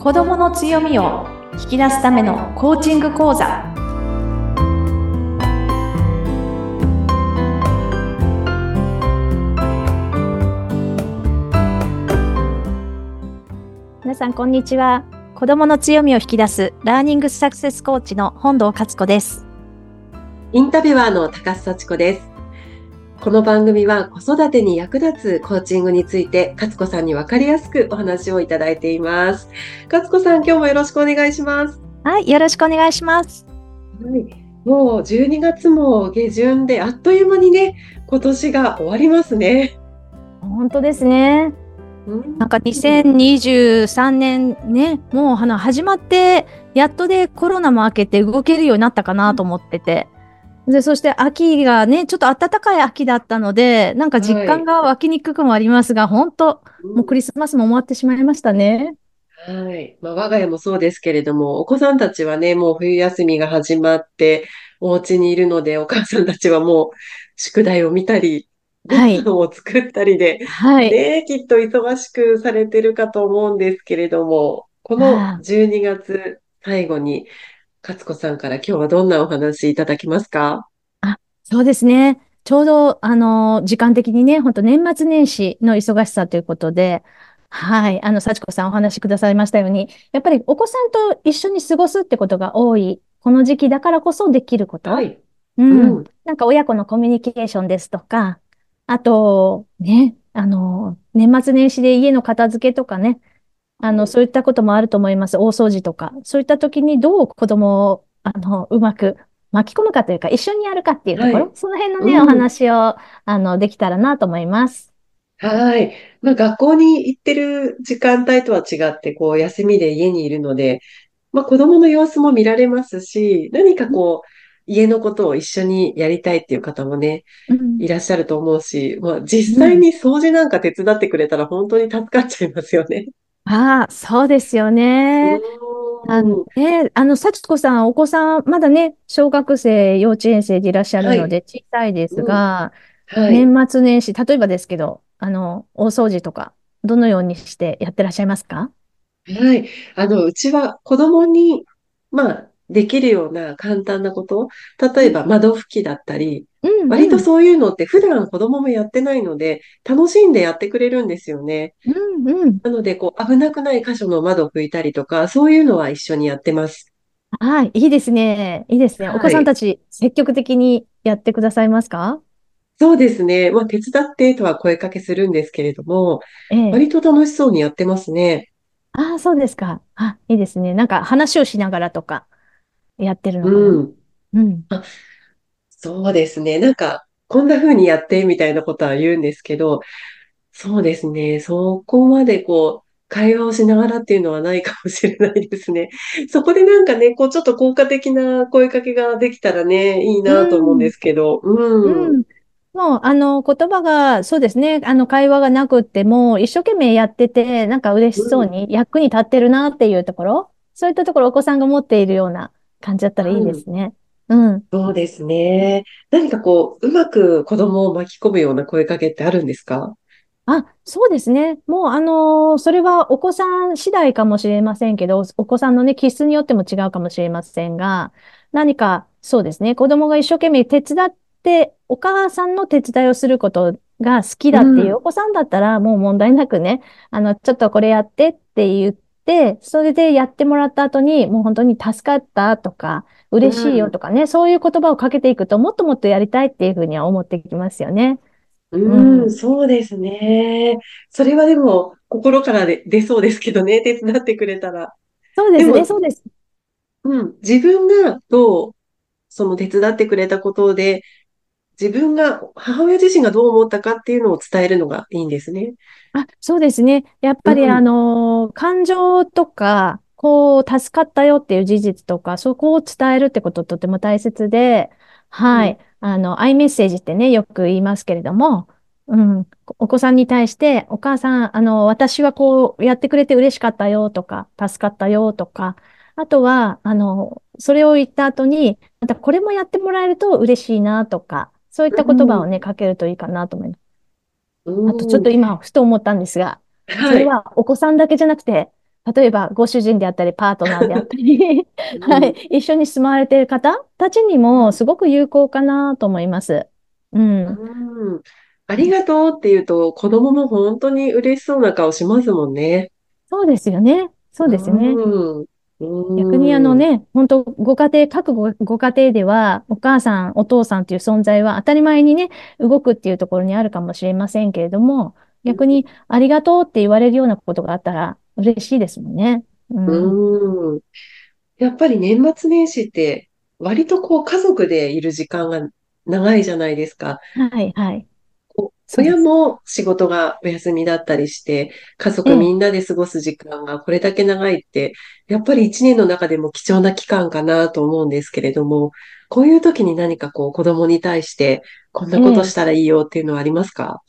子どもの強みを引き出すためのコーチング講座。皆さんこんにちは。子どもの強みを引き出すラーニングサクセスコーチの本堂勝子です。インタビュアーの高須幸子です。この番組は子育てに役立つコーチングについて、勝子さんにわかりやすくお話をいただいています。勝子さん、今日もよろしくお願いします。はいよろしくお願いしますはい、もう12月も下旬で、あっという間にね、今年が終わりますね。本当ですねうんなんか2023年ね、もうあの始まって、やっとでコロナも明けて動けるようになったかなと思ってて。で、そして秋がね、ちょっと暖かい秋だったので、なんか実感が湧きにくくもありますが、本当もうクリスマスも終わってしまいましたね。はい。まあ、我が家もそうですけれども、お子さんたちはね、もう冬休みが始まって、お家にいるので、お母さんたちはもう宿題を見たり、ごはい飯を作ったりで、はい。ねえ、きっと忙しくされてるかと思うんですけれども、このああ12月最後に、勝子さんから今日はどんなお話いただけますか？そうですね。ちょうど、あの、時間的にね、本当年末年始の忙しさということで、はい、あの、幸子さんお話しくださいましたように、やっぱりお子さんと一緒に過ごすってことが多い、この時期だからこそできること。はい。う。うんん。なんか親子のコミュニケーションですとか、あと、ね、あの、年末年始で家の片付けとかね、あの、そういったこともあると思います。大掃除とか。そういった時にどう子供を、あの、うまく巻き込むかというか、一緒にやるかっていうところ、はいその辺のね、うんお話を、あの、できたらなと思います。はい。まあ、学校に行ってる時間帯とは違って、こう、休みで家にいるので、まあ、子供の様子も見られますし、何かこう、家のことを一緒にやりたいっていう方もね、うんいらっしゃると思うし、まあ、実際に掃除なんか手伝ってくれたら本当に助かっちゃいますよね。ああ、そうですよね。あうんの、ね、あの、幸子さん、お子さん、まだね、小学生、幼稚園生でいらっしゃるので、小さいですが、はい。年末年始、例えばですけど、あの、大掃除とか、どのようにしてやってらっしゃいますか？はい。あの、うちは子供に、まあ、できるような簡単なこと、例えば窓拭きだったり、うん、割とそういうのって普段子供もやってないので、楽しんでやってくれるんですよね。うん、うん、うん。なので、こう、危なくない箇所の窓を拭いたりとか、そういうのは一緒にやってます。はい、いいですね。いいですね。はいお子さんたち、積極的にやってくださいますか？そうですね。まあ、手伝ってとは声かけするんですけれども、ええ。割と楽しそうにやってますね。ああ、そうですか。あ、いいですね。なんか話をしながらとか、やってるのかな。うん。うん。そうですね。なんか、こんな風にやってみたいなことは言うんですけど、そうですね。そこまでこう、会話をしながらっていうのはないかもしれないですね。そこでなんかね、こう、ちょっと効果的な声かけができたらね、いいなと思うんですけど、うん。うん。もう、あの、言葉が、そうですね。あの、会話がなくっても、一生懸命やってて、なんか嬉しそうに、役に立ってるなっていうところ、そういったところお子さんが持っているような感じだったらいいですね。うん。そうですね。何かこう、うまく子供を巻き込むような声かけってあるんですか？あ、そうですね。もう、あのーそれはお子さん次第かもしれませんけど、お子さんのね、気質によっても違うかもしれませんが、何か、そうですね。子供が一生懸命手伝って、お母さんの手伝いをすることが好きだっていううんお子さんだったら、もう問題なくね、あの、ちょっとこれやってって言って、それでやってもらった後に、もう本当に助かったとか、嬉しいよとかね、そういう言葉をかけていくと、もっともっとやりたいっていうふうには思ってきますよね。うん、うんそうですね。それはでも、心からで出そうですけどね、手伝ってくれたら。そうですね、そうです。うん、自分がどう、その手伝ってくれたことで、自分が、母親自身がどう思ったかっていうのを伝えるのがいいんですね。あ、そうですね。やっぱり、うんあの、感情とか、こう、助かったよっていう事実とか、そこを伝えるってこととても大切で、はい。あの、アイメッセージってね、よく言いますけれども、うん、お子さんに対して、お母さん、あの、私はこう、やってくれて嬉しかったよとか、助かったよとか、あとは、あの、それを言った後に、またこれもやってもらえると嬉しいなとか、そういった言葉をね、かけるといいかなと思います。うんあとちょっと今、ふと思ったんですが、そはい。れはお子さんだけじゃなくて、例えばご主人であったり、パートナーであったり、はうん。い、一緒に住まわれている方たちにもすごく有効かなと思います。うん。うん。ありがとうって言うと、子供も本当に嬉しそうな顔しますもんね。そうですよね。そううですね。ん。逆にあうん。のね、本当ご家庭、各ご、ご家庭では、お母さん、お父さんという存在は当たり前にね、動くっていうところにあるかもしれませんけれども、逆にありがとうって言われるようなことがあったら嬉しいですもんね。うん。うん。やっぱり年末年始って割とこう家族でいる時間が長いじゃないですか。はい、はい。そうです。も仕事がお休みだったりして、家ええ、族みんなで過ごす時間がこれだけ長いって、やっぱり一年の中でも貴重な期間かなと思うんですけれども、こういう時に何かこう子供に対してこんなことしええ。たらいいよっていうのはありますか？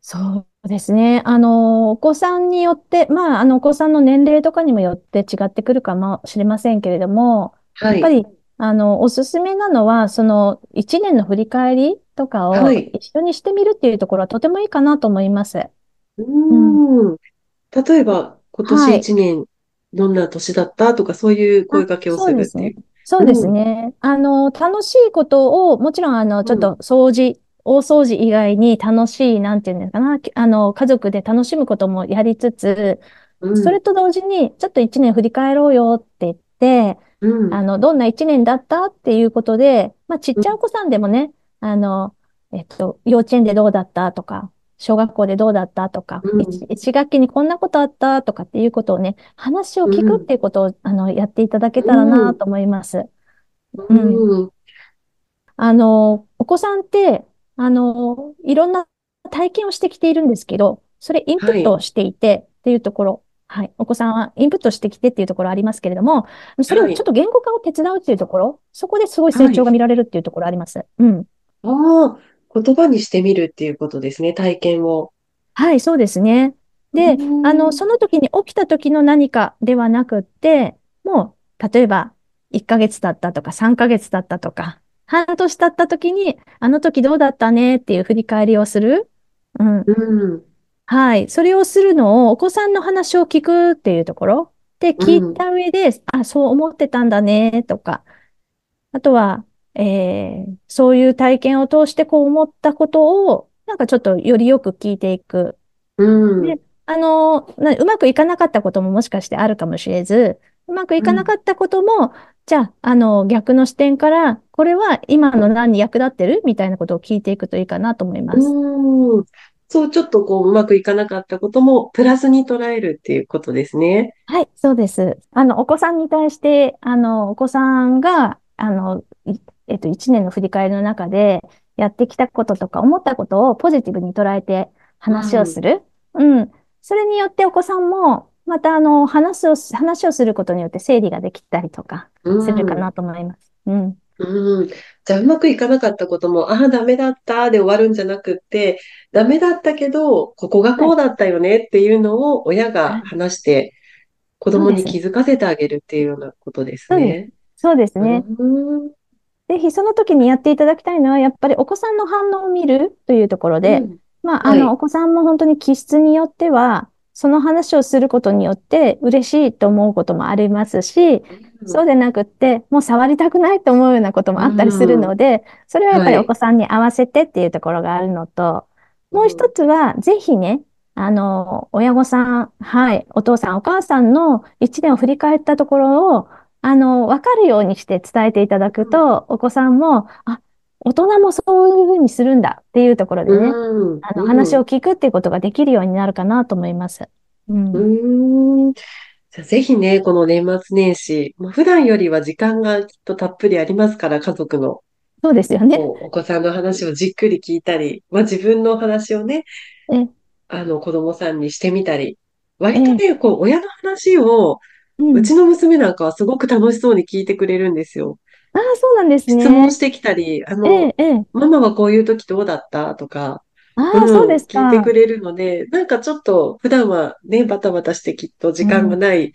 そうですね。あの、お子さんによって、まあ、あの、お子さんの年齢とかにもよって違ってくるかもしれませんけれども、はい。やっぱり、あの、おすすめなのは、その、一年の振り返りとかをはい。一緒にしてみるっていうところはとてもいいかなと思います。ううん。例えば、今年はい。一年、どんな年だったとか、そういう声あ、掛けをするっていう。そうですうん、ね。あの、楽しいことを、もちろん、あの、ちょっうん、と掃除、大掃除以外に楽しい、なんていうんですかな、あの、家族で楽しむこともやりつつ、うん、それと同時に、ちょっと一年振り返ろうよって言って、うん、あの、どんな一年だったっていうことで、まあ、ちっうん、ちゃいお子さんでもね、あの、えっと、幼稚園でどうだったとか、小学校でどうだったとか、一、うん、一学期にこんなことあったとかっていうことをね、話を聞くっうん、ていうことを、あの、やっていただけたらうん、なと思います。うん。うん、あの、お子さんって、あの、いろんな体験をしてきているんですけど、それインプはい、ットしていてっていうところ、はい。お子さんはインプットしてきてっていうところありますけれども、それをはい、ちょっと言語化を手伝うっていうところ、そこですごい成はい。長が見られるっていうところあります。うん。ああ、言葉にしてみるっていうことですね、体験を。はい、そうですね。うで、あの、ん、その時に起きた時の何かではなくって、もう、例えば、1ヶ月経ったとか、3ヶ月経ったとか、半年経った時に、あの時どうだったねっていう振り返りをする。うん。うん、はい。それをするのを、お子さんの話を聞くっていうところで、う聞いん、た上で、あ、そう思ってたんだね、とか、あとは、えーそういう体験を通してこう思ったことを、なんかちょっとよりよく聞いていく。うん、で、あの、なうまくいかなかったことももしかしてあるかもしれず、うまくいうん、かなかったことも、じゃあ、あの、逆の視点から、これは今の何に役立ってる？みたいなことを聞いていくといいかなと思います。うん。そう、ちょっとこう、うまくいかなかったことも、プラスに捉えるっていうことですね。はい、そうです。あの、お子さんに対して、あの、お子さんが、あの、いえっと、一年の振り返りの中で、やってきたこととか、思ったことをポジティブに捉えてう話をすん、る。うん。それによってお子さんも、また、あの、話をす、話をすることによって整理ができたりとか、うするかん。なと思います。うん。うん。じゃあ、うまくいかなかったことも、ああ、ダメだったで終わるんじゃなくって、ダメだったけど、ここがはい。こうだったよねっていうのを親がはい。話して子供に。気づかせてあげるっていうようなことですそうです。ね。そうですうね。ん。ぜひその時にやっていただきたいのは、やっぱりお子さんの反応を見るというところで、うん。まあ、あの、はい。お子さんも本当に気質によっては、その話をすることによって嬉しいと思うこともありますし、うん。そうでなくって、もう触りたくないと思うようなこともあったりするうん。ので、それはやっぱはい。りお子さんに合わせてっていうところがあるのと、もう一うん。つは、ぜひね、あの、親御さん、はい、お父さん、お母さんの一年を振り返ったところを、あの、わかるようにして伝えていただくと、お子さんも、あ、大人もそういうふうにするんだっていうところうでね、ん。あの、うん。話を聞くっていうことができるようになるかなと思います。ううん。ん。じゃあぜひね、この年末年始、まあ、普段よりは時間がきっとたっぷりありますから、家族の。そうですよね。お子さんの話をじっくり聞いたり、まあ、自分の話をね、え、あの、子供さんにしてみたり、割とえ、ね、こう、親の話を、うん。うちの娘なんかはすごく楽しそうに聞いてくれるんですよ。ああ、そうなんですね。質問してきたり、あの、ええ、ええ。ママはこういう時どうだった？とか、ああ、そううん、ですか。聞いてくれるので、なんかちょっと普段はね、バタバタしてきっと時間がうん。ない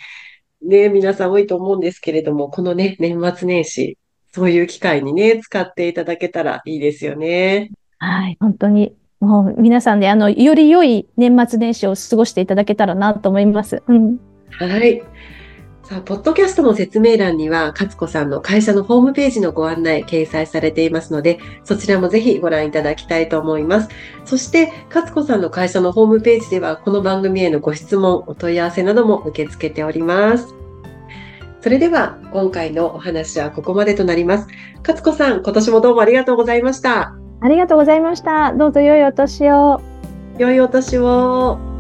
ね、皆さん多いと思うんですけれども、このね、年末年始、そういう機会にね、使っていただけたらいいですよね。はい、本当に。もう皆さんで、あの、より良い年末年始を過ごしていただけたらなと思います。うん。はい。さあ、ポッドキャストの説明欄には、勝子さんの会社のホームページのご案内掲載されていますので、そちらもぜひご覧いただきたいと思います。そして、勝子さんの会社のホームページでは、この番組へのご質問、お問い合わせなども受け付けております。それでは、今回のお話はここまでとなります。勝子さん、今年もどうもありがとうございました。ありがとうございました。どうぞ良いお年を。良いお年を。